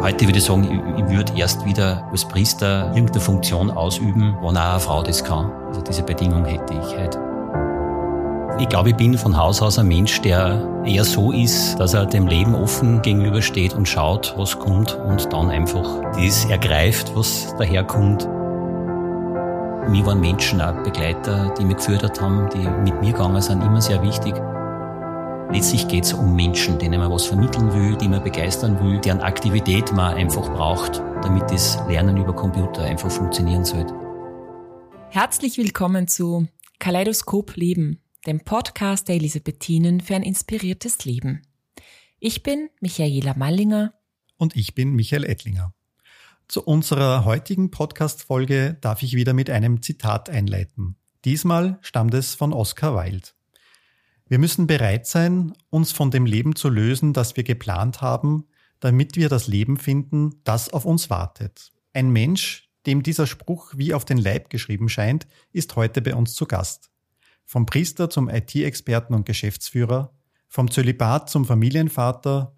Heute würde ich sagen, ich, würde erst wieder als Priester irgendeine Funktion ausüben, wenn auch eine Frau das kann. Also diese Bedingung hätte ich heute. Ich glaube, ich bin von Haus aus ein Mensch, der eher so ist, dass er dem Leben offen gegenübersteht und schaut, was kommt und dann einfach das ergreift, was daherkommt. Mir waren Menschen auch Begleiter, die mich gefördert haben, die mit mir gegangen sind, immer sehr wichtig. Letztlich geht es um Menschen, denen man was vermitteln will, die man begeistern will, deren Aktivität man einfach braucht, damit das Lernen über Computer einfach funktionieren soll. Herzlich willkommen zu Kaleidoskop Leben, dem Podcast der Elisabethinen für ein inspiriertes Leben. Ich bin Michaela Mallinger. Und ich bin Michael Ettlinger. Zu unserer heutigen Podcast-Folge darf ich wieder mit einem Zitat einleiten. Diesmal stammt es von Oscar Wilde. Wir müssen bereit sein, uns von dem Leben zu lösen, das wir geplant haben, damit wir das Leben finden, das auf uns wartet. Ein Mensch, dem dieser Spruch wie auf den Leib geschrieben scheint, ist heute bei uns zu Gast. Vom Priester zum IT-Experten und Geschäftsführer, vom Zölibat zum Familienvater,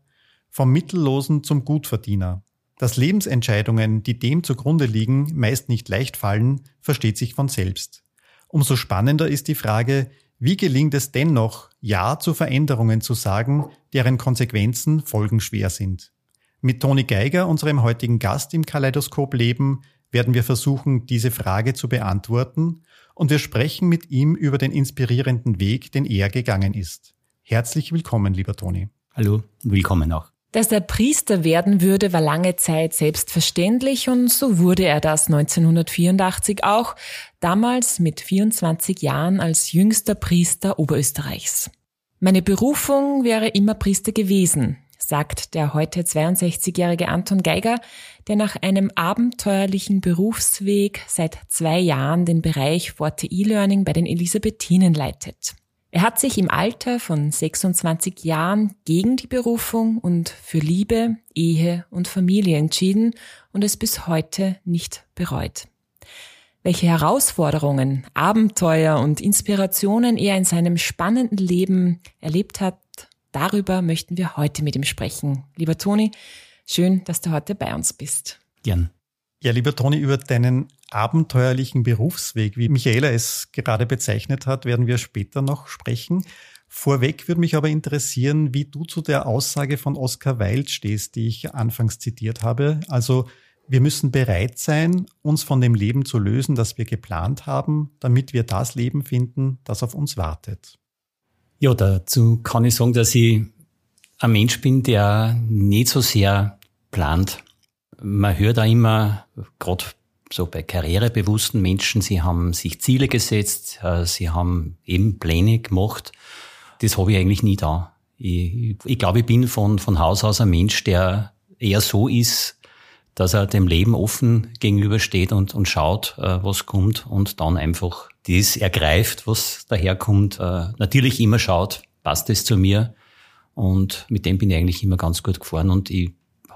vom Mittellosen zum Gutverdiener. Dass Lebensentscheidungen, die dem zugrunde liegen, meist nicht leicht fallen, versteht sich von selbst. Umso spannender ist die Frage, wie gelingt es dennoch, Ja zu Veränderungen zu sagen, deren Konsequenzen folgenschwer sind? Mit Toni Geiger, unserem heutigen Gast im Kaleidoskop Leben, werden wir versuchen, diese Frage zu beantworten und wir sprechen mit ihm über den inspirierenden Weg, den er gegangen ist. Herzlich willkommen, lieber Toni. Hallo, willkommen auch. Dass er Priester werden würde, war lange Zeit selbstverständlich und so wurde er das 1984 auch, damals mit 24 Jahren als jüngster Priester Oberösterreichs. Meine Berufung wäre immer Priester gewesen, sagt der heute 62-jährige Anton Geiger, der nach einem abenteuerlichen Berufsweg seit zwei Jahren den Bereich Forte E-Learning bei den Elisabethinen leitet. Er hat sich im Alter von 26 Jahren gegen die Berufung und für Liebe, Ehe und Familie entschieden und es bis heute nicht bereut. Welche Herausforderungen, Abenteuer und Inspirationen er in seinem spannenden Leben erlebt hat, darüber möchten wir heute mit ihm sprechen. Lieber Toni, schön, dass du heute bei uns bist. Gern. Ja, lieber Toni, über deinen abenteuerlichen Berufsweg, wie Michaela es gerade bezeichnet hat, werden wir später noch sprechen. Vorweg würde mich aber interessieren, wie du zu der Aussage von Oscar Wilde stehst, die ich anfangs zitiert habe. Also, wir müssen bereit sein, uns von dem Leben zu lösen, das wir geplant haben, damit wir das Leben finden, das auf uns wartet. Ja, dazu kann ich sagen, dass ich ein Mensch bin, der nicht so sehr plant man hört da immer, gerade so bei karrierebewussten Menschen, sie haben sich Ziele gesetzt, äh, sie haben eben Pläne gemacht. Das habe ich eigentlich nie da. Ich, ich glaube, ich bin von, von Haus aus ein Mensch, der eher so ist, dass er dem Leben offen gegenübersteht und, und schaut, äh, was kommt und dann einfach das ergreift, was daherkommt. Äh, natürlich immer schaut, passt es zu mir und mit dem bin ich eigentlich immer ganz gut gefahren und ich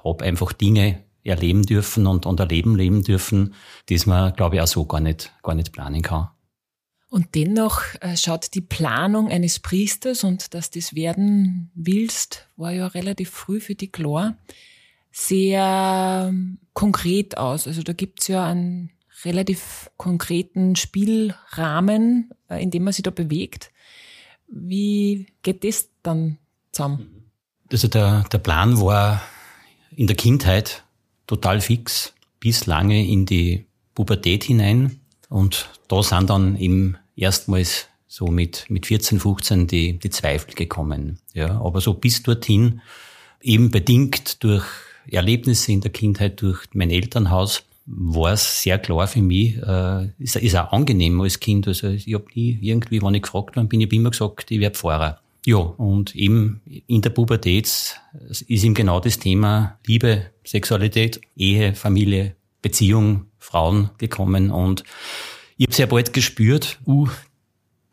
habe einfach Dinge erleben dürfen und, und erleben leben dürfen, das man, glaube ich, auch so gar nicht, gar nicht planen kann. Und dennoch äh, schaut die Planung eines Priesters und dass das werden willst, war ja relativ früh für die klar, sehr ähm, konkret aus. Also da gibt's ja einen relativ konkreten Spielrahmen, äh, in dem man sich da bewegt. Wie geht das dann zusammen? Also der, der Plan war in der Kindheit total fix bis lange in die Pubertät hinein. Und da sind dann eben erstmals so mit, mit 14, 15 die, die Zweifel gekommen. Ja, aber so bis dorthin, eben bedingt durch Erlebnisse in der Kindheit, durch mein Elternhaus, war es sehr klar für mich, äh, ist, ist auch angenehm als Kind. Also ich habe nie irgendwie, wenn ich gefragt worden bin, ich habe immer gesagt, ich werde Pfarrer. Ja, und eben in der Pubertät ist ihm genau das Thema Liebe, Sexualität, Ehe, Familie, Beziehung, Frauen gekommen und ich habe sehr bald gespürt, uh,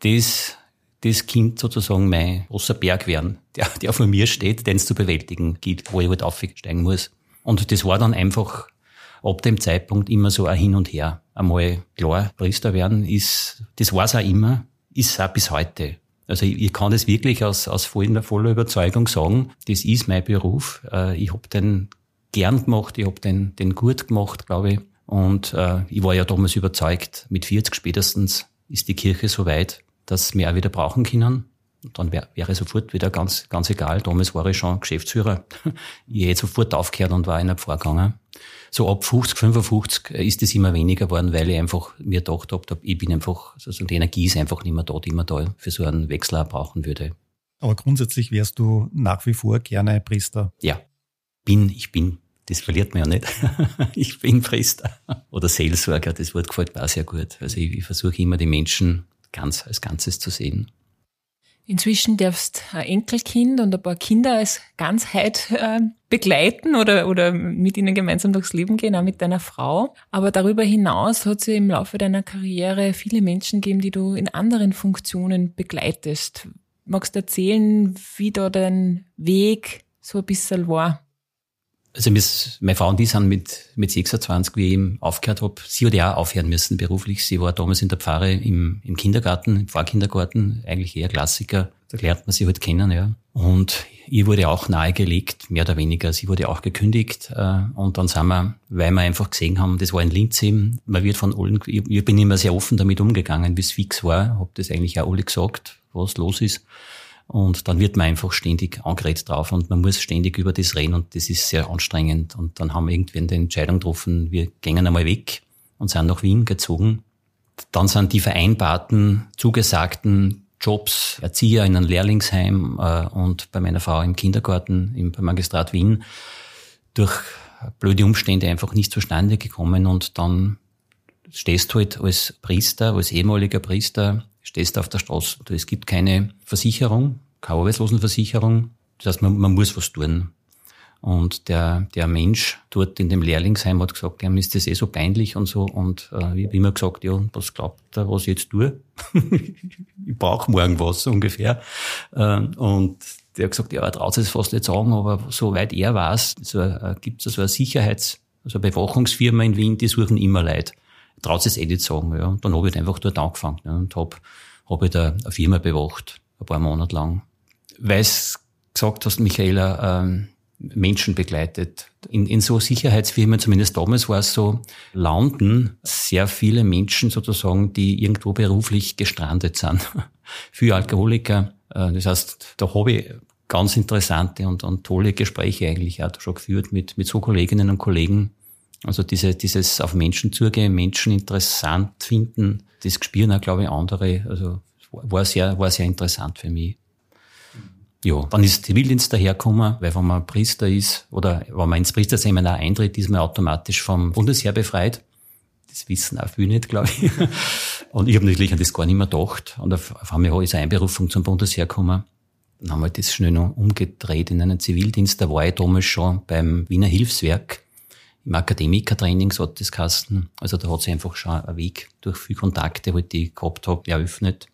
das, das Kind sozusagen mein großer Berg werden, der, der vor mir steht, den es zu bewältigen gilt, wo ich halt aufsteigen muss. Und das war dann einfach ab dem Zeitpunkt immer so ein Hin und Her. Einmal klar, Priester werden ist, das war's auch immer, ist auch bis heute. Also ich, ich kann das wirklich aus, aus voller, voller Überzeugung sagen, das ist mein Beruf. Äh, ich habe den gern gemacht, ich habe den, den gut gemacht, glaube ich. Und äh, ich war ja damals überzeugt, mit 40 spätestens ist die Kirche so weit, dass wir auch wieder brauchen können. Dann wäre wär sofort wieder ganz, ganz egal. Damals war ich schon Geschäftsführer. ich hätte sofort aufgehört und war in der Pfarrgegangen. So ab 50, 55 ist es immer weniger geworden, weil ich einfach mir gedacht habe, ich bin einfach, also die Energie ist einfach nicht mehr da, die man da für so einen Wechsel auch brauchen würde. Aber grundsätzlich wärst du nach wie vor gerne Priester? Ja, bin, ich bin. Das verliert man ja nicht. ich bin Priester oder Seelsorger, das Wort gefällt mir auch sehr gut. Also ich, ich versuche immer die Menschen ganz als Ganzes zu sehen. Inzwischen darfst ein Enkelkind und ein paar Kinder als Ganzheit äh, begleiten oder, oder mit ihnen gemeinsam durchs Leben gehen, auch mit deiner Frau. Aber darüber hinaus hat es im Laufe deiner Karriere viele Menschen gegeben, die du in anderen Funktionen begleitest. Magst du erzählen, wie da dein Weg so ein bisschen war? Also meine Frau und ich sind mit, mit 26, wie ich eben aufgehört habe, sie hat ja auch aufhören müssen beruflich. Sie war damals in der Pfarre im, im Kindergarten, im Pfarrkindergarten, eigentlich eher Klassiker. Da lernt man sie halt kennen, ja. Und ihr wurde auch nahegelegt, mehr oder weniger. Sie wurde auch gekündigt. Äh, und dann sind wir, weil wir einfach gesehen haben, das war in Linz eben, man wird von allen, ich bin immer sehr offen damit umgegangen, bis fix war, habe das eigentlich auch alle gesagt, was los ist. Und dann wird man einfach ständig angeredet drauf und man muss ständig über das reden und das ist sehr anstrengend. Und dann haben wir irgendwann die Entscheidung getroffen, wir gehen einmal weg und sind nach Wien gezogen. Dann sind die vereinbarten, zugesagten Jobs, Erzieher in einem Lehrlingsheim äh, und bei meiner Frau im Kindergarten im Magistrat Wien durch blöde Umstände einfach nicht zustande gekommen und dann stehst du halt als Priester, als ehemaliger Priester stehst auf der Straße. Es gibt keine Versicherung, keine Arbeitslosenversicherung. Das heißt, man, man muss was tun. Und der, der Mensch dort in dem Lehrlingsheim hat gesagt, ihm ist das eh so peinlich und so. Und äh, ich habe immer gesagt, ja, was glaubt er, was ich jetzt tue? ich brauche morgen was ungefähr. Äh, und der hat gesagt, ja, er traut es fast nicht sagen, aber soweit er weiß, so, äh, gibt es so eine Sicherheits-, also eine Bewachungsfirma in Wien, die suchen immer Leute traut es eh nicht sagen. Ja. Und dann habe ich halt einfach dort angefangen ja, und habe hab ich da eine Firma bewacht, ein paar Monate lang. Weil es gesagt hast, Michaela, ähm, Menschen begleitet. In, in so Sicherheitsfirmen, zumindest damals war es so, landen sehr viele Menschen sozusagen, die irgendwo beruflich gestrandet sind. Für Alkoholiker. Äh, das heißt, da habe ich ganz interessante und, und tolle Gespräche eigentlich auch schon geführt mit, mit so Kolleginnen und Kollegen, also diese, dieses auf Menschen zugehen, Menschen interessant finden, das spüren auch, glaube ich, andere. Also war sehr, war sehr interessant für mich. Ja, dann ist Zivildienst dahergekommen, weil wenn man Priester ist oder wenn man ins Priesterseminar eintritt, ist man automatisch vom Bundesheer befreit. Das wissen auch viele nicht, glaube ich. Und ich habe natürlich an das gar nicht mehr gedacht. Und auf, auf einmal ist eine Einberufung zum Bundesheer gekommen. Dann haben wir das schnell noch umgedreht in einen Zivildienst. Da war ich damals schon beim Wiener Hilfswerk im Akademikertraining, so hat das Kasten. Also da hat sich einfach schon ein Weg durch viele Kontakte, halt, die ich gehabt habe, eröffnet.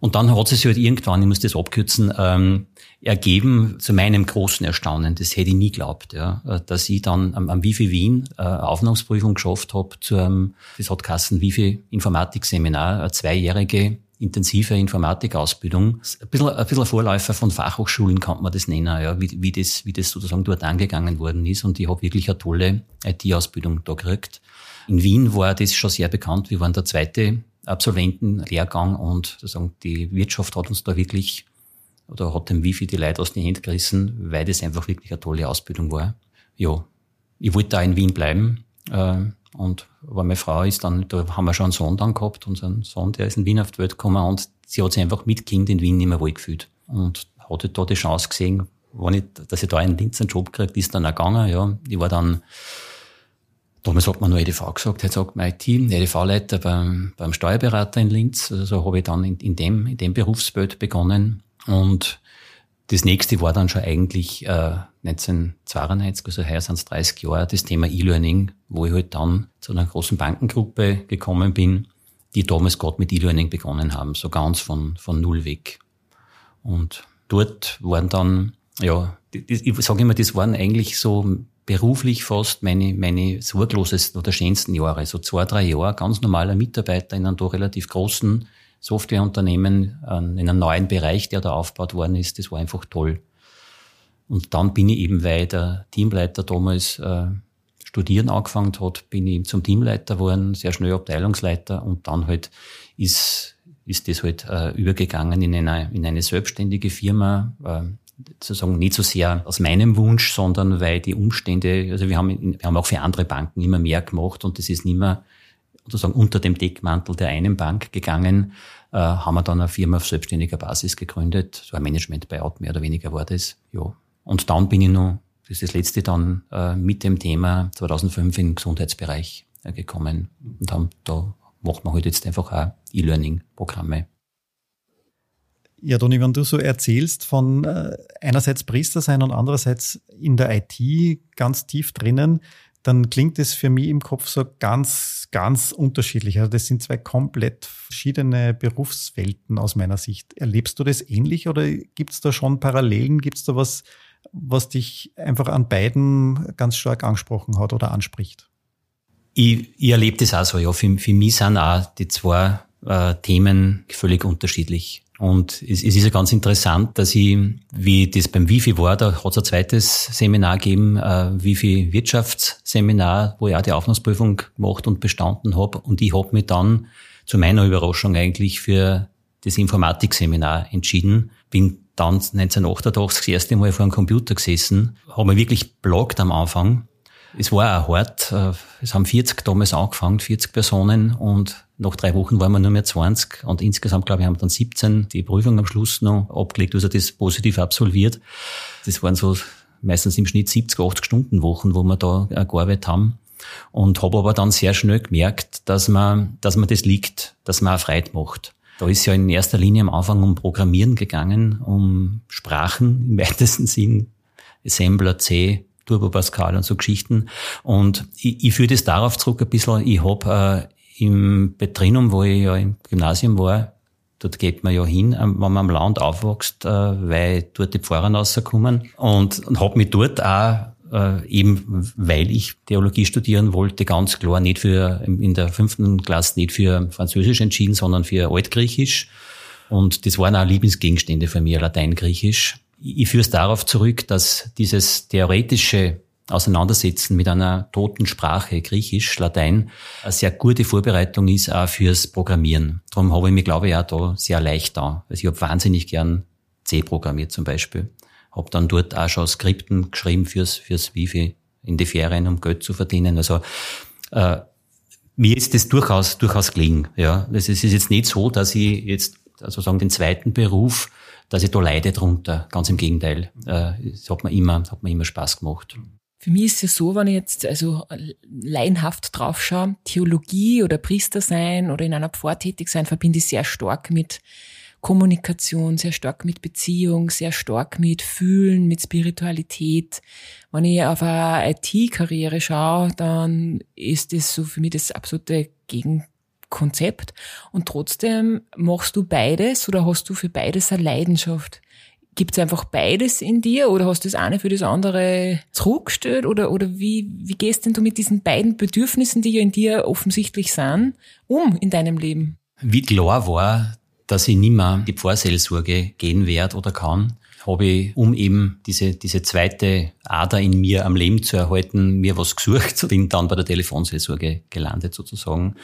Und dann hat es sich halt irgendwann, ich muss das abkürzen, ähm, ergeben, zu meinem großen Erstaunen, das hätte ich nie geglaubt, ja, dass ich dann am, am Wifi Wien äh, Aufnahmsprüfung geschafft habe zu einem, das hat Kassen Wifi Informatikseminar, eine zweijährige intensive Informatikausbildung. Ein bisschen, ein bisschen Vorläufer von Fachhochschulen kann man das nennen, ja, wie, wie, das, wie das sozusagen dort angegangen worden ist. Und ich habe wirklich eine tolle IT-Ausbildung da gekriegt. In Wien war das schon sehr bekannt. Wir waren der zweite Absolventenlehrgang und sozusagen die Wirtschaft hat uns da wirklich oder hat dem Wifi die Leute aus den Händen gerissen, weil das einfach wirklich eine tolle Ausbildung war. Ja, ich wollte da in Wien bleiben. Äh, und aber meine Frau ist dann, da haben wir schon einen Sohn dann gehabt, unseren Sohn, der ist in Wien auf die Welt gekommen und sie hat sich einfach mit Kind in Wien nicht mehr wohl gefühlt. Und hatte da die Chance gesehen, wenn ich, dass ich da einen Linz einen Job kriege, ist dann auch gegangen, ja. Ich war dann, damals hat man nur EDV gesagt, jetzt sagt mein Team, EDV-Leiter beim, beim Steuerberater in Linz. Also so habe ich dann in, in dem, in dem Berufsbild begonnen. Und das nächste war dann schon eigentlich äh, 1992, also heuer sind es 30 Jahre, das Thema E-Learning, wo ich halt dann zu einer großen Bankengruppe gekommen bin, die damals gerade mit E-Learning begonnen haben, so ganz von, von null weg. Und dort waren dann, ja, ich sage immer, das waren eigentlich so beruflich fast meine, meine sorglosesten oder schönsten Jahre. So zwei, drei Jahre, ganz normaler Mitarbeiter in einem doch relativ großen Softwareunternehmen, in einem neuen Bereich, der da aufgebaut worden ist. Das war einfach toll. Und dann bin ich eben, weil der Teamleiter damals äh, studieren angefangen hat, bin ich zum Teamleiter geworden, sehr schnell Abteilungsleiter und dann halt ist, ist das halt äh, übergegangen in eine, in eine selbstständige Firma, äh, sozusagen nicht so sehr aus meinem Wunsch, sondern weil die Umstände, also wir haben, wir haben auch für andere Banken immer mehr gemacht und das ist nicht mehr sozusagen unter dem Deckmantel der einen Bank gegangen, äh, haben wir dann eine Firma auf selbstständiger Basis gegründet, so ein Management-Buyout mehr oder weniger war das, ja. Und dann bin ich noch das ist das letzte dann äh, mit dem Thema 2005 im Gesundheitsbereich äh, gekommen und haben da macht man halt jetzt einfach auch E-Learning-Programme. Ja, Toni, wenn du so erzählst von äh, einerseits Priester sein und andererseits in der IT ganz tief drinnen, dann klingt es für mich im Kopf so ganz, ganz unterschiedlich. Also das sind zwei komplett verschiedene Berufswelten aus meiner Sicht. Erlebst du das ähnlich oder gibt es da schon Parallelen? Gibt es da was, was dich einfach an beiden ganz stark angesprochen hat oder anspricht? Ich, ich erlebe das auch so, ja. Für, für mich sind auch die zwei äh, Themen völlig unterschiedlich. Und es, es ist ja ganz interessant, dass ich, wie das beim Wifi war, da hat es ein zweites Seminar gegeben, äh, Wifi Wirtschaftsseminar, wo ich auch die Aufnahmeprüfung gemacht und bestanden habe. Und ich habe mich dann zu meiner Überraschung eigentlich für das Informatikseminar entschieden. Bin dann 1988 das erste Mal vor einem Computer gesessen, habe mich wirklich blockt am Anfang. Es war auch hart. Äh, es haben 40 damals angefangen, 40 Personen und nach drei Wochen waren wir nur mehr 20 und insgesamt, glaube ich, haben dann 17 die Prüfung am Schluss noch abgelegt, also das positiv absolviert. Das waren so meistens im Schnitt 70, 80 Stunden Wochen, wo wir da äh, gearbeitet haben. Und habe aber dann sehr schnell gemerkt, dass man, dass man das liegt, dass man auch Freude macht. Da ist ja in erster Linie am Anfang um Programmieren gegangen, um Sprachen im weitesten Sinn, Assembler, C, Turbo Pascal und so Geschichten. Und ich, ich führe das darauf zurück ein bisschen, ich habe äh, im Betrinum, wo ich ja im Gymnasium war, dort geht man ja hin, ähm, wenn man am Land aufwächst, äh, weil dort die Pfarrer rauskommen und, und habe mich dort auch äh, eben weil ich Theologie studieren wollte, ganz klar nicht für in der fünften Klasse nicht für Französisch entschieden, sondern für Altgriechisch. Und das waren auch Lieblingsgegenstände für mich, Latein, Griechisch. Ich führe es darauf zurück, dass dieses theoretische Auseinandersetzen mit einer toten Sprache, Griechisch, Latein, eine sehr gute Vorbereitung ist auch fürs Programmieren. Darum habe ich mich, glaube ich, auch da sehr leicht da. Also ich habe wahnsinnig gern C programmiert zum Beispiel. Habe dann dort auch schon Skripten geschrieben fürs, fürs Wifi in die Ferien, um Geld zu verdienen. Also äh, mir ist das durchaus, durchaus gelingen. Ja. Es ist jetzt nicht so, dass ich jetzt also sagen den zweiten Beruf, dass ich da leide drunter. Ganz im Gegenteil. Äh, es hat mir immer, hat mir immer Spaß gemacht. Für mich ist es ja so, wenn ich jetzt also laienhaft draufschaue, Theologie oder Priester sein oder in einer Pfarr tätig sein, verbinde ich sehr stark mit Kommunikation, sehr stark mit Beziehung, sehr stark mit Fühlen, mit Spiritualität. Wenn ich auf eine IT-Karriere schaue, dann ist das so für mich das absolute Gegenkonzept. Und trotzdem machst du beides oder hast du für beides eine Leidenschaft? Gibt es einfach beides in dir oder hast du das eine für das andere zurückgestellt oder, oder wie, wie gehst denn du mit diesen beiden Bedürfnissen, die ja in dir offensichtlich sind, um in deinem Leben? Wie klar war, dass ich nimmer die Pfarrseelsorge gehen werde oder kann, habe ich, um eben diese, diese zweite Ader in mir am Leben zu erhalten, mir was gesucht, bin dann bei der Telefonseelsorge gelandet sozusagen.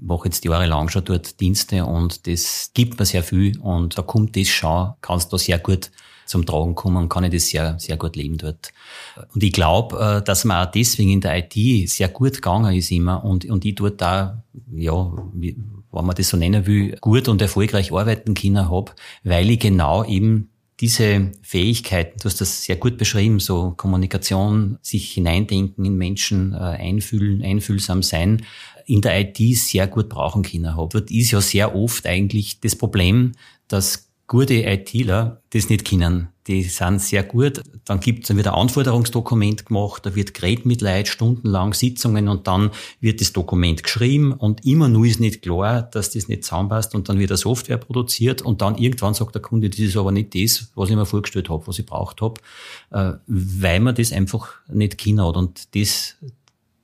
Mache jetzt jahrelang schon dort Dienste und das gibt mir sehr viel und da kommt das schon, kannst da sehr gut zum Tragen kommen und kann ich das sehr, sehr gut leben dort. Und ich glaube, äh, dass man auch deswegen in der IT sehr gut gegangen ist immer und, und ich dort da, ja, wenn man das so nennen will, gut und erfolgreich arbeiten können habe, weil ich genau eben diese Fähigkeiten, du hast das sehr gut beschrieben, so Kommunikation, sich hineindenken in Menschen, äh, einfühlen, einfühlsam sein, in der IT sehr gut brauchen können habe. Dort ist ja sehr oft eigentlich das Problem, dass gute ITler das nicht kennen. Die sind sehr gut. Dann gibt es dann wieder ein Anforderungsdokument gemacht, da wird geredet mit Leid, stundenlang Sitzungen und dann wird das Dokument geschrieben und immer nur ist nicht klar, dass das nicht zusammenpasst und dann wird eine Software produziert und dann irgendwann sagt der Kunde, das ist aber nicht das, was ich mir vorgestellt habe, was ich braucht habe, äh, weil man das einfach nicht kennen hat. Und das,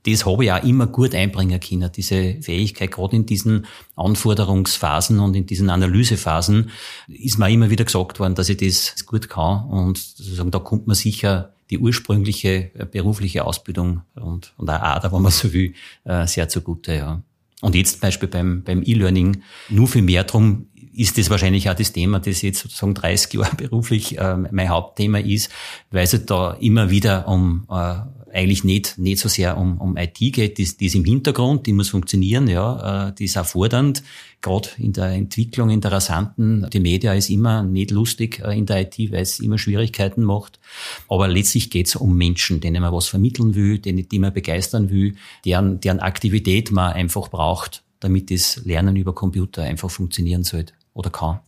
das habe ich auch immer gut einbringen können, diese Fähigkeit, gerade in diesen Anforderungsphasen und in diesen Analysephasen ist mir immer wieder gesagt worden, dass ich das gut kann und sozusagen da kommt man sicher die ursprüngliche äh, berufliche Ausbildung und, und auch Ader, wenn man so will, äh, sehr zugute, ja. Und jetzt zum Beispiel beim, beim E-Learning nur viel mehr drum ist das wahrscheinlich auch das Thema, das jetzt sozusagen 30 Jahre beruflich äh, mein Hauptthema ist, weil es da immer wieder um äh, eigentlich nicht, nicht so sehr um, um IT geht, die, die ist im Hintergrund, die muss funktionieren, ja, äh, die ist auch fordernd, gerade in der Entwicklung, in der rasanten, die Media ist immer nicht lustig äh, in der IT, weil es immer Schwierigkeiten macht, aber letztlich geht es um Menschen, denen man was vermitteln will, denen, die man begeistern will, deren, deren Aktivität man einfach braucht, damit das Lernen über Computer einfach funktionieren sollte oder kann.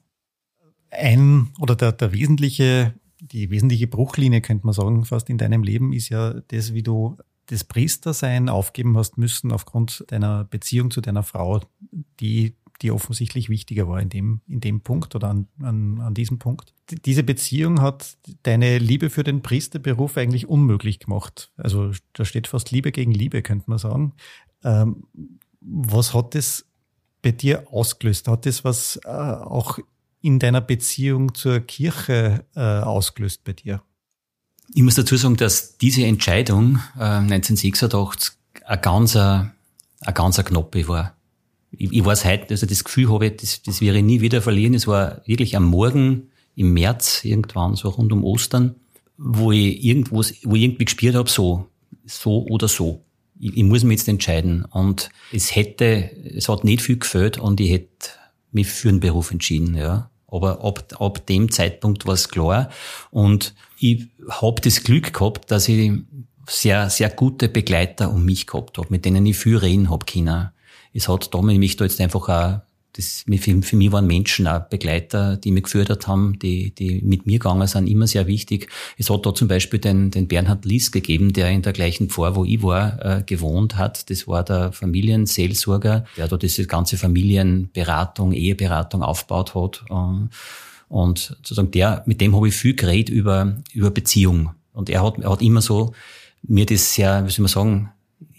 Ein oder der, der wesentliche die wesentliche Bruchlinie, könnte man sagen, fast in deinem Leben ist ja das, wie du das Priestersein aufgeben hast müssen aufgrund deiner Beziehung zu deiner Frau, die die offensichtlich wichtiger war in dem, in dem Punkt oder an, an, an diesem Punkt. Diese Beziehung hat deine Liebe für den Priesterberuf eigentlich unmöglich gemacht. Also da steht fast Liebe gegen Liebe, könnte man sagen. Ähm, was hat das bei dir ausgelöst? Hat das was äh, auch in deiner Beziehung zur Kirche äh, ausgelöst bei dir? Ich muss dazu sagen, dass diese Entscheidung äh, 1986 ein ganz, ein ganz knappe war. Ich, ich weiß heute, also das Gefühl habe, das, das werde ich nie wieder verlieren. Es war wirklich am Morgen im März irgendwann, so rund um Ostern, wo ich irgendwo, wo ich irgendwie gespürt habe, so, so oder so. Ich, ich muss mich jetzt entscheiden. Und es hätte, es hat nicht viel gefällt und ich hätte mich für einen Beruf entschieden, ja. Aber ab, ab dem Zeitpunkt war es klar. Und ich habe das Glück gehabt, dass ich sehr, sehr gute Begleiter um mich gehabt habe, mit denen ich viel reden hab können. Es hat da mich da jetzt einfach auch das, für, für mich waren Menschen auch Begleiter, die mich gefördert haben, die, die mit mir gegangen sind, immer sehr wichtig. Es hat da zum Beispiel den, den Bernhard Lies gegeben, der in der gleichen Pfarr, wo ich war, äh, gewohnt hat. Das war der Familienseelsorger, der da diese ganze Familienberatung, Eheberatung aufgebaut hat. Ähm, und sozusagen der, mit dem habe ich viel geredet über, über Beziehung. Und er hat, er hat immer so mir das sehr, wie soll man sagen,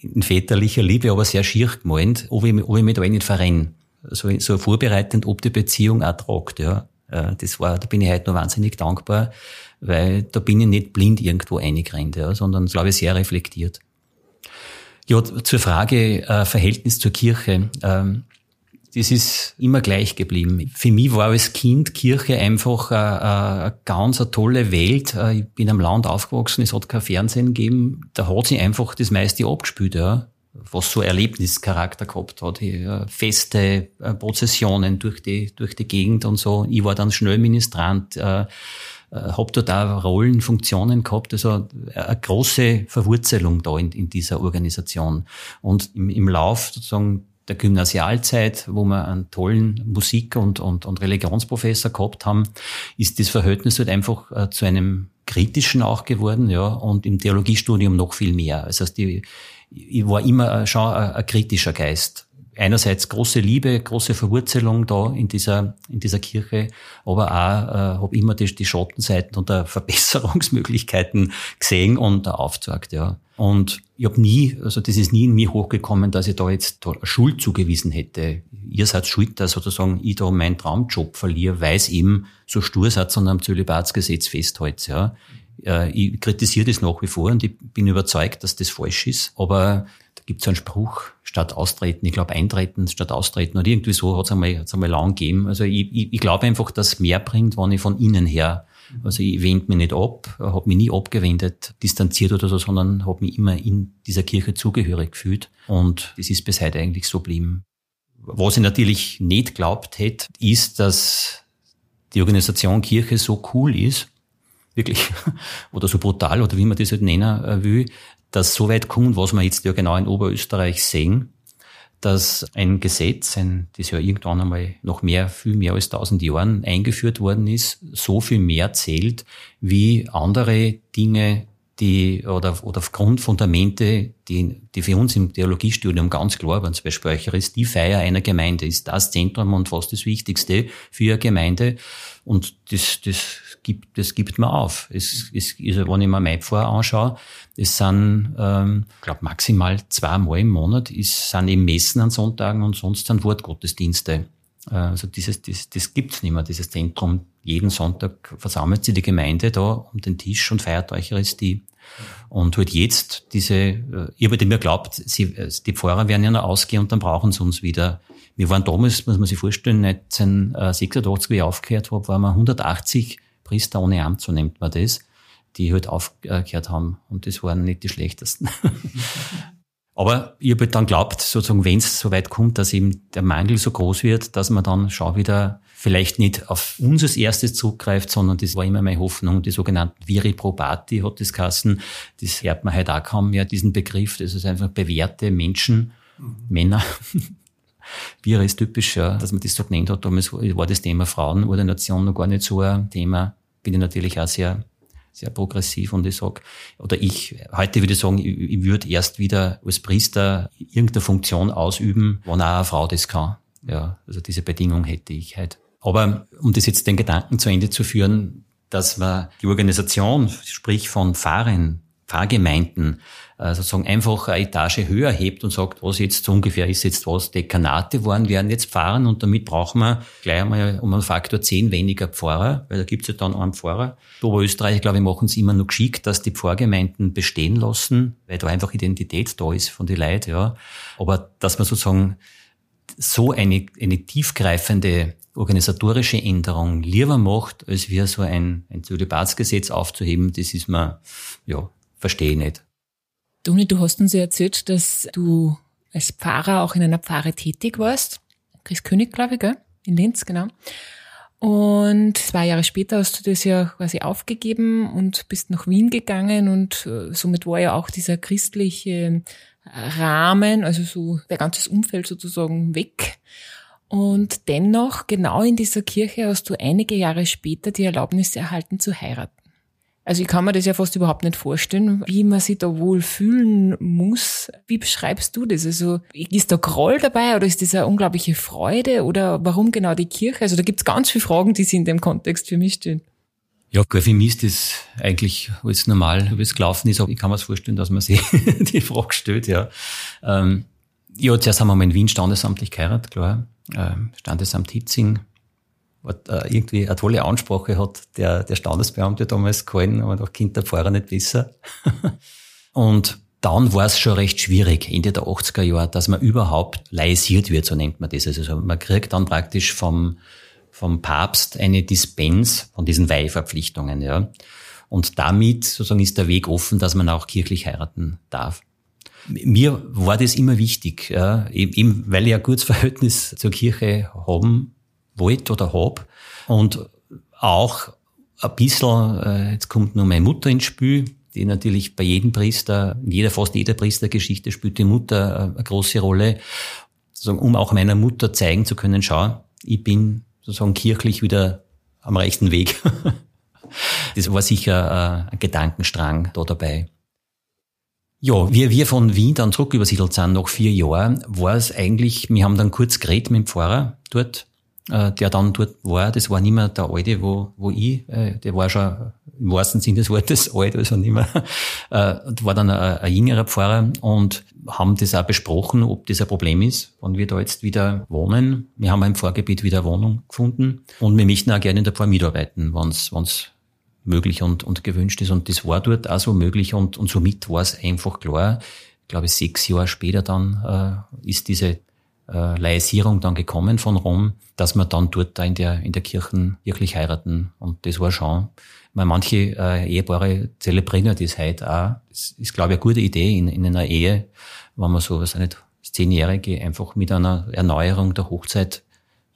in väterlicher Liebe, aber sehr schier gemeint, ob ich, ob ich mich da nicht verrenne so, so vorbereitend, ob die Beziehung auch tragt, ja. Äh, das war, da bin ich heute noch wahnsinnig dankbar, weil da bin ich nicht blind irgendwo eingerannt, ja, sondern, glaube ich, sehr reflektiert. Ja, zur Frage äh, Verhältnis zur Kirche. Ähm, das ist immer gleich geblieben. Für mich war als Kind Kirche einfach eine, äh, eine ganz eine tolle Welt. Äh, ich bin am Land aufgewachsen, es hat kein Fernsehen gegeben. Da hat sich einfach das meiste abgespielt. Ja was so Erlebnischarakter gehabt hat. Feste, äh, Prozessionen durch die, durch die Gegend und so. Ich war dann schnell Ministrant, äh, äh habe dort auch Rollen, Funktionen gehabt, also eine große Verwurzelung da in, in dieser Organisation. Und im, im Lauf sozusagen der Gymnasialzeit, wo wir einen tollen Musik- und, und, und Religionsprofessor gehabt haben, ist das Verhältnis halt einfach zu einem kritischen auch geworden, ja, und im Theologiestudium noch viel mehr. Also die, ich war immer schon ein, ein kritischer Geist. Einerseits große Liebe, große Verwurzelung da in dieser, in dieser Kirche, aber auch äh, habe immer die, die Schattenseiten und der Verbesserungsmöglichkeiten gesehen und aufgezeigt. Ja. Und ich habe nie, also das ist nie in mir hochgekommen, dass ich da jetzt da Schuld zugewiesen hätte. Ihr seid schuld, dass sozusagen ich da meinen Traumjob verliere, weil es eben so stur seid und am Zölibatsgesetz festhält. Ja. Äh, ich kritisiere das nach wie vor und ich bin überzeugt, dass das falsch ist. Aber da gibt es einen Spruch, statt austreten, ich glaube eintreten statt austreten oder irgendwie so hat es einmal, hat's einmal lang gegeben. Also ich, ich, ich glaube einfach, dass mehr bringt, wenn ich von innen her, also ich wende mich nicht ab, habe mich nie abgewendet, distanziert oder so, sondern habe mich immer in dieser Kirche zugehörig gefühlt. Und das ist bis heute eigentlich so geblieben. Was ich natürlich nicht glaubt hätte, ist, dass die Organisation Kirche so cool ist, wirklich, oder so brutal, oder wie man das halt nennen äh, will, dass so weit kommt, was wir jetzt ja genau in Oberösterreich sehen, dass ein Gesetz, ein, das ja irgendwann einmal noch mehr, viel mehr als tausend Jahren eingeführt worden ist, so viel mehr zählt wie andere Dinge, die oder, oder auf Grundfundamente, die, die für uns im Theologiestudium ganz klar waren. Zum Beispiel Eucharistiefeier einer Gemeinde ist das Zentrum und fast das Wichtigste für eine Gemeinde. Und das, das gibt, das gibt man auf. Es, es, also wenn ich mir mein Pfarrer anschaue, es sind, ähm, glaube maximal zweimal im Monat, es sind eben Messen an Sonntagen und sonst sind Wortgottesdienste. Also dieses, das, das gibt's nicht mehr, dieses Zentrum. Jeden Sonntag versammelt sich die Gemeinde da um den Tisch und feiert Eucharistie. Und halt jetzt diese, äh, ich habe halt immer geglaubt, sie, äh, die Pfarrer werden ja noch ausgehen und dann brauchen sie uns wieder. Wir waren damals, muss man sich vorstellen, 1986, wie ich aufgehört habe, waren wir 180 Priester ohne Amt, so nennt man das, die halt aufgehört haben. Und das waren nicht die schlechtesten. Aber ich habe halt dann glaubt, sozusagen, wenn es so weit kommt, dass eben der Mangel so groß wird, dass man dann schon wieder vielleicht nicht auf uns als erstes zurückgreift, sondern das war immer meine Hoffnung, die sogenannten Viri probati hat das Kassen. Das hört man halt auch kaum mehr, diesen Begriff. Das ist einfach bewährte Menschen, mhm. Männer. Vira ist typisch, ja, dass man das so genannt hat. Damals war das Thema Frauenordination noch gar nicht so ein Thema. Bin ich natürlich auch sehr, sehr progressiv und ich sag, oder ich, heute würde ich sagen, ich, ich würde erst wieder als Priester irgendeine Funktion ausüben, wenn auch eine Frau das kann. Ja, also diese Bedingung hätte ich halt. Aber um das jetzt den Gedanken zu Ende zu führen, dass man die Organisation, sprich von Pfarren, Pfarrgemeinden, äh, sozusagen einfach eine Etage höher hebt und sagt, was jetzt ungefähr ist jetzt was, Dekanate waren, werden jetzt Pfarren und damit brauchen wir gleich einmal um einen Faktor 10 weniger Pfarrer, weil da gibt's ja dann einen Pfarrer. Die Oberösterreich, glaube ich, machen es immer noch geschickt, dass die Pfarrgemeinden bestehen lassen, weil da einfach Identität da ist von den Leuten, ja. Aber dass man sozusagen so eine, eine tiefgreifende organisatorische Änderung lieber macht, als wir so ein, ein Zölibatsgesetz aufzuheben, das ist mir, ja, verstehe ich nicht. Toni, du hast uns ja erzählt, dass du als Pfarrer auch in einer Pfarre tätig warst. Chris König, glaube ich, gell? In Linz, genau. Und zwei Jahre später hast du das ja quasi aufgegeben und bist nach Wien gegangen und äh, somit war ja auch dieser christliche Rahmen, also so der ganze Umfeld sozusagen weg. Und dennoch, genau in dieser Kirche hast du einige Jahre später die Erlaubnis erhalten zu heiraten. Also ich kann mir das ja fast überhaupt nicht vorstellen, wie man sich da wohl fühlen muss. Wie beschreibst du das? Also ist da Groll dabei oder ist das eine unglaubliche Freude oder warum genau die Kirche? Also da gibt's ganz viele Fragen, die sich in dem Kontext für mich stellen. Ja, für mich ist das eigentlich alles normal, wie es gelaufen ist. Aber ich kann mir vorstellen, dass man sich die Frage stellt, ja. Ähm, ja, zuerst haben wir mal in Wien standesamtlich geheiratet, klar. Ähm, Standesamt Hitzing. Äh, irgendwie eine tolle Ansprache hat der, der Standesbeamte damals gehalten, aber doch Kind der Pfarrer nicht besser. und dann war es schon recht schwierig, Ende der 80er Jahre, dass man überhaupt laisiert wird, so nennt man das. Also man kriegt dann praktisch vom, vom Papst eine Dispens von diesen Weihverpflichtungen, ja. Und damit sozusagen ist der Weg offen, dass man auch kirchlich heiraten darf. Mir war das immer wichtig, ja, eben weil ich ein gutes Verhältnis zur Kirche haben wollte oder hab und auch ein bisschen, äh, jetzt kommt nur meine Mutter ins Spiel, die natürlich bei jedem Priester, jeder, fast jeder Priestergeschichte spielt die Mutter äh, eine große Rolle, um auch meiner Mutter zeigen zu können, schau, ich bin sozusagen kirchlich wieder am rechten Weg. das war sicher äh, ein Gedankenstrang da dabei. Ja, wie wir von Wien dann zurück übersiedelt sind, nach vier Jahren, war es eigentlich, wir haben dann kurz geredet mit dem Pfarrer dort, äh, der dann dort war. Das war nicht mehr der Alte, wo, wo ich, äh, der war schon im wahrsten Sinne des Wortes alt, also nicht mehr, äh, war dann ein, jüngerer Pfarrer und haben das auch besprochen, ob das ein Problem ist, wenn wir da jetzt wieder wohnen. Wir haben im Vorgebiet wieder Wohnung gefunden und wir möchten auch gerne in der Pfarr mitarbeiten, wenn es möglich und, und gewünscht ist. Und das war dort auch so möglich und, und somit war es einfach klar. Ich glaube, sechs Jahre später dann äh, ist diese äh, Laisierung dann gekommen von Rom, dass wir dann dort da in der, in der Kirche wirklich heiraten. Und das war schon, weil manche äh, Ehepaare zelebrieren das heute auch. Das ist, glaube ich, eine gute Idee in, in einer Ehe, wenn man so, was nicht, Zehnjährige einfach mit einer Erneuerung der Hochzeit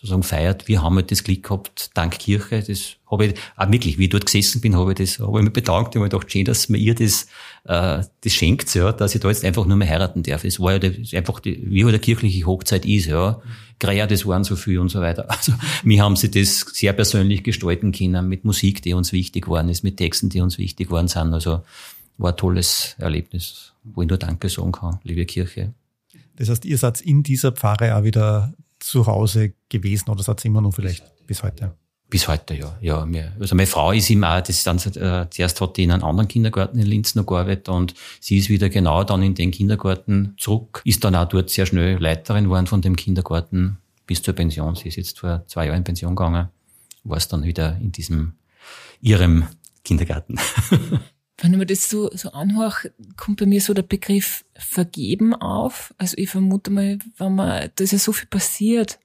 sozusagen feiert. Wir haben halt das Glück gehabt, dank Kirche, das habe ich auch wirklich, wie ich dort gesessen bin, habe ich das, habe ich mich bedankt, ich habe gedacht, schön, dass mir ihr das, äh, das schenkt, ja, dass ich da jetzt einfach nur mehr heiraten darf. Es war ja das, einfach, die, wie halt eine kirchliche Hochzeit ist, ja. Gräer, das waren so viel und so weiter. Also, wir haben sie das sehr persönlich gestalten können, mit Musik, die uns wichtig geworden ist, mit Texten, die uns wichtig geworden sind. Also, war ein tolles Erlebnis, wo ich nur Danke sagen kann, liebe Kirche. Das heißt, ihr seid in dieser Pfarre auch wieder zu Hause gewesen oder seid ihr immer noch vielleicht bis heute? Bis heute, ja. ja mir, also meine Frau ist immer, das dann, äh, zuerst hat die in einem anderen Kindergarten in Linz noch gearbeitet und sie ist wieder genau dann in den Kindergarten zurück, ist dann auch dort sehr schnell Leiterin geworden von dem Kindergarten bis zur Pension. Sie ist jetzt vor zwei Jahren in Pension gegangen, war es dann wieder in diesem, ihrem Kindergarten. Wenn ich mir das so, so anhöre, kommt bei mir so der Begriff vergeben auf. Also ich vermute mal, wenn man, da ist ja so viel passiert.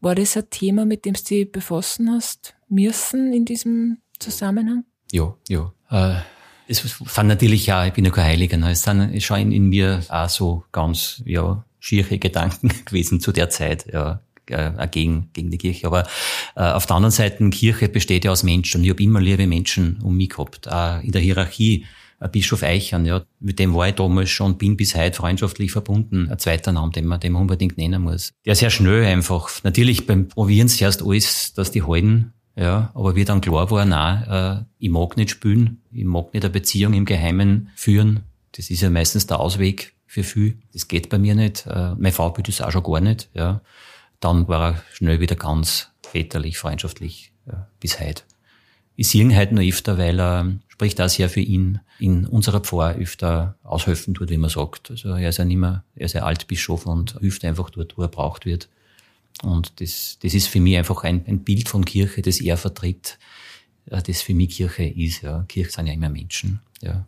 War das ein Thema, mit dem du dich befassen hast müssen in diesem Zusammenhang? Ja, ja. Äh, es sind natürlich ja, ich bin ja kein Heiliger, ne? es sind schon in, in mir auch so ganz, ja, schiere Gedanken gewesen zu der Zeit, ja äh, gegen, gegen die Kirche. Aber äh, auf der anderen Seite, Kirche besteht ja aus Menschen und ich habe immer liebe Menschen um mich gehabt. Auch in der Hierarchie, Bischof Eichern, ja, mit dem war ich damals schon, bin bis heute freundschaftlich verbunden. Ein zweiter Name, den man, den man unbedingt nennen muss. Der sehr schnell einfach. Natürlich beim Probieren zuerst alles, dass die halten, ja, aber wie dann klar war, nein, äh, ich mag nicht spülen, ich mag nicht eine Beziehung im Geheimen führen. Das ist ja meistens der Ausweg für viel. Das geht bei mir nicht. Äh, mein Vorbild ist auch schon gar nicht, ja dann war er schnell wieder ganz väterlich, freundschaftlich ja, bis heute. Ich sehe ihn heute noch öfter, weil er spricht auch sehr für ihn in unserer Pfarr öfter aushelfen tut, wie man sagt. Also er ist ja nicht mehr, er ist ja Altbischof und hilft einfach dort, wo er braucht wird. Und das, das ist für mich einfach ein, ein Bild von Kirche, das er vertritt, das für mich Kirche ist. Ja. Kirche sind ja immer Menschen. Ja.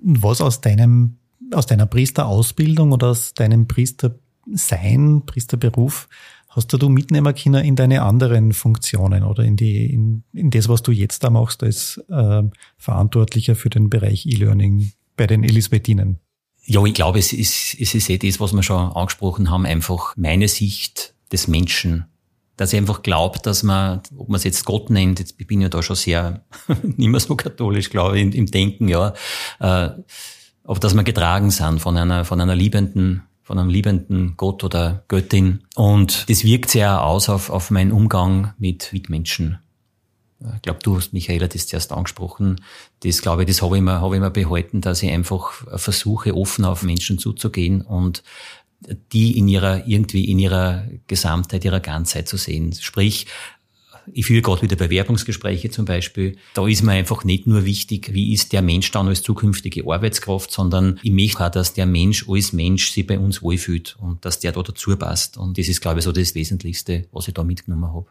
Was aus deinem, aus deiner Priesterausbildung oder aus deinem Priester sein, Priesterberuf, hast du mitnehmen können in deine anderen Funktionen oder in die, in, in das, was du jetzt da machst als äh, Verantwortlicher für den Bereich E-Learning bei den Elisabethinen? Ja, ich glaube, es ist, es ist eh das, was wir schon angesprochen haben, einfach meine Sicht des Menschen. Dass ich einfach glaube, dass man, ob man es jetzt Gott nennt, jetzt bin ich ja da schon sehr, nicht mehr so katholisch, glaube ich, im, Denken, ja, äh, aber dass wir getragen sind von einer, von einer liebenden von einem liebenden Gott oder Göttin. Und das wirkt sehr aus auf, auf meinen Umgang mit Mitmenschen. Ich glaube, du hast Michaela das zuerst angesprochen. Das glaube ich, das habe ich mir, habe ich mir behalten, dass ich einfach versuche, offen auf Menschen zuzugehen und die in ihrer, irgendwie in ihrer Gesamtheit, ihrer Ganzheit zu sehen. Sprich, ich führe gerade wieder Bewerbungsgespräche zum Beispiel. Da ist mir einfach nicht nur wichtig, wie ist der Mensch dann als zukünftige Arbeitskraft, sondern ich möchte auch, dass der Mensch als Mensch sich bei uns wohlfühlt und dass der da dazu passt. Und das ist, glaube ich, so das Wesentlichste, was ich da mitgenommen habe.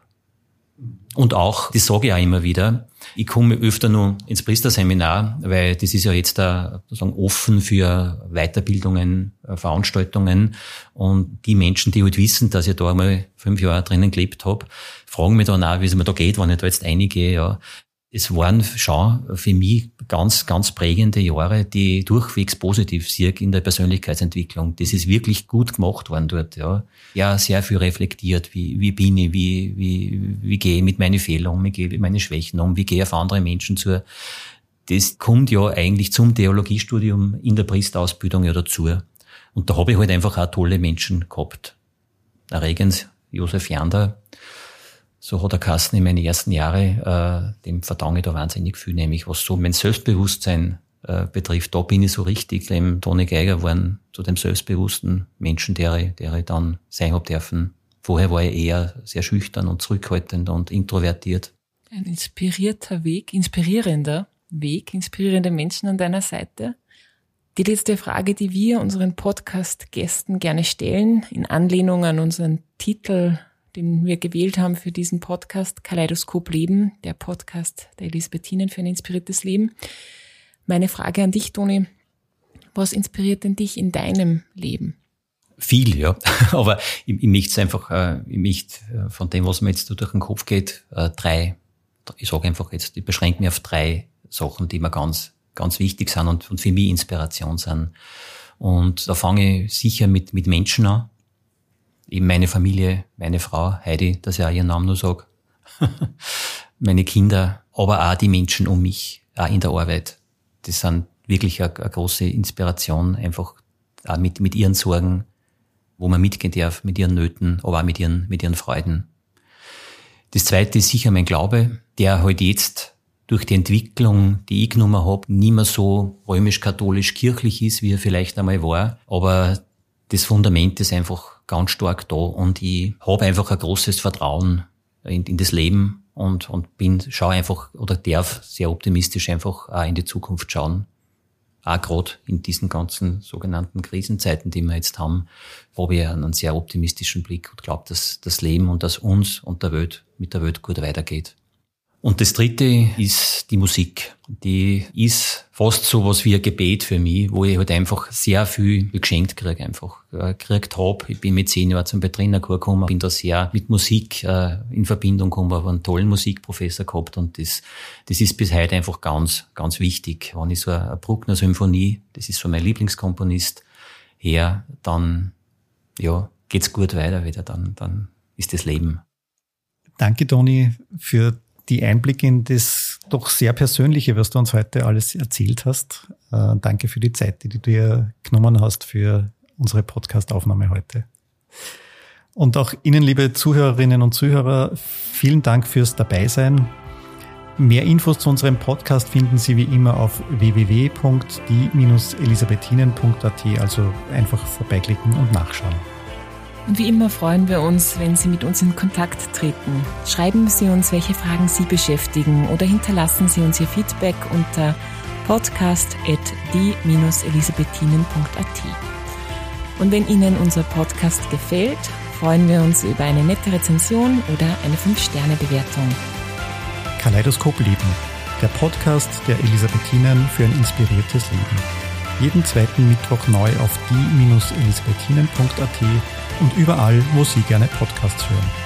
Und auch, das sage ich auch immer wieder, ich komme öfter nur ins Priesterseminar, weil das ist ja jetzt da sozusagen offen für Weiterbildungen, äh, Veranstaltungen. Und die Menschen, die halt wissen, dass ich da einmal fünf Jahre drinnen gelebt habe, fragen mich dann auch, wie es mir da geht, wenn ich da jetzt einige, ja es waren schon für mich ganz, ganz prägende Jahre, die durchwegs positiv sind in der Persönlichkeitsentwicklung. Das ist wirklich gut gemacht worden dort, ja. Ja, sehr viel reflektiert. Wie, wie bin ich? Wie, wie, wie gehe ich mit meinen Fehlern um? Wie gehe ich mit meinen Schwächen um? Wie gehe ich auf andere Menschen zu? Das kommt ja eigentlich zum Theologiestudium in der Priesterausbildung ja dazu. Und da habe ich halt einfach auch tolle Menschen gehabt. Erregend, Josef Jander, so hat der Kasten in meinen ersten Jahren, äh, dem verdanke ich da wahnsinnig viel, nämlich was so mein Selbstbewusstsein äh, betrifft. Da bin ich so richtig dem Toni Geiger geworden, zu dem selbstbewussten Menschen, der ich, der ich dann sein hab dürfen. Vorher war ich eher sehr schüchtern und zurückhaltend und introvertiert. Ein inspirierter Weg, inspirierender Weg, inspirierende Menschen an deiner Seite. Die letzte Frage, die wir unseren Podcast-Gästen gerne stellen, in Anlehnung an unseren Titel den wir gewählt haben für diesen Podcast Kaleidoskop Leben, der Podcast der Elisabethinen für ein inspiriertes Leben. Meine Frage an dich, Toni, was inspiriert denn dich in deinem Leben? Viel, ja. Aber ich, möchte es einfach, äh, ich möchte äh, von dem, was mir jetzt durch den Kopf geht, äh, drei, ich sage einfach jetzt, ich beschränke mich auf drei Sachen, die mir ganz, ganz wichtig sind und, und für mich Inspiration sind. Und da fange ich sicher mit, mit Menschen an, eben meine Familie, meine Frau, Heidi, dass ich auch ihren Namen nur sage, meine Kinder, aber auch die Menschen um mich, auch in der Arbeit. Das sind wirklich eine, eine große Inspiration, einfach auch mit, mit ihren Sorgen, wo man mitgehen darf, mit ihren Nöten, aber auch mit ihren, mit ihren Freuden. Das zweite ist sicher mein Glaube, der halt jetzt durch die Entwicklung, die ich genommen habe, nicht mehr so römisch-katholisch-kirchlich ist, wie er vielleicht einmal war. Aber das Fundament ist einfach ganz stark da und ich habe einfach ein großes Vertrauen in, in das Leben und, und bin, schaue einfach oder darf sehr optimistisch einfach auch in die Zukunft schauen. Auch gerade in diesen ganzen sogenannten Krisenzeiten, die wir jetzt haben, habe ich einen sehr optimistischen Blick und glaube, dass das Leben und das uns und der Welt mit der Welt gut weitergeht. Und das dritte ist die Musik. Die ist fast so was wie ein Gebet für mich, wo ich halt einfach sehr viel geschenkt kriege, einfach gekriegt hab. Ich bin mit zehn Jahren zum Betrainerchor gekommen, bin da sehr mit Musik äh, in Verbindung gekommen, habe einen tollen Musikprofessor gehabt und das, das ist bis heute einfach ganz, ganz wichtig. Wenn ich so eine Bruckner Symphonie, das ist so mein Lieblingskomponist, her, dann, ja, geht's gut weiter wieder, dann, dann ist das Leben. Danke, Toni, für die Einblicke in das doch sehr Persönliche, was du uns heute alles erzählt hast. Äh, danke für die Zeit, die du dir genommen hast für unsere Podcast-Aufnahme heute. Und auch Ihnen, liebe Zuhörerinnen und Zuhörer, vielen Dank fürs Dabeisein. Mehr Infos zu unserem Podcast finden Sie wie immer auf www.die-elisabethinen.at, also einfach vorbeiklicken und nachschauen. Und wie immer freuen wir uns, wenn Sie mit uns in Kontakt treten. Schreiben Sie uns, welche Fragen Sie beschäftigen oder hinterlassen Sie uns Ihr Feedback unter podcast.die-elisabethinen.at. Und wenn Ihnen unser Podcast gefällt, freuen wir uns über eine nette Rezension oder eine 5-Sterne-Bewertung. Kaleidoskop Leben, der Podcast der Elisabethinen für ein inspiriertes Leben. Jeden zweiten Mittwoch neu auf die-elisabethinen.at und überall, wo Sie gerne Podcasts hören.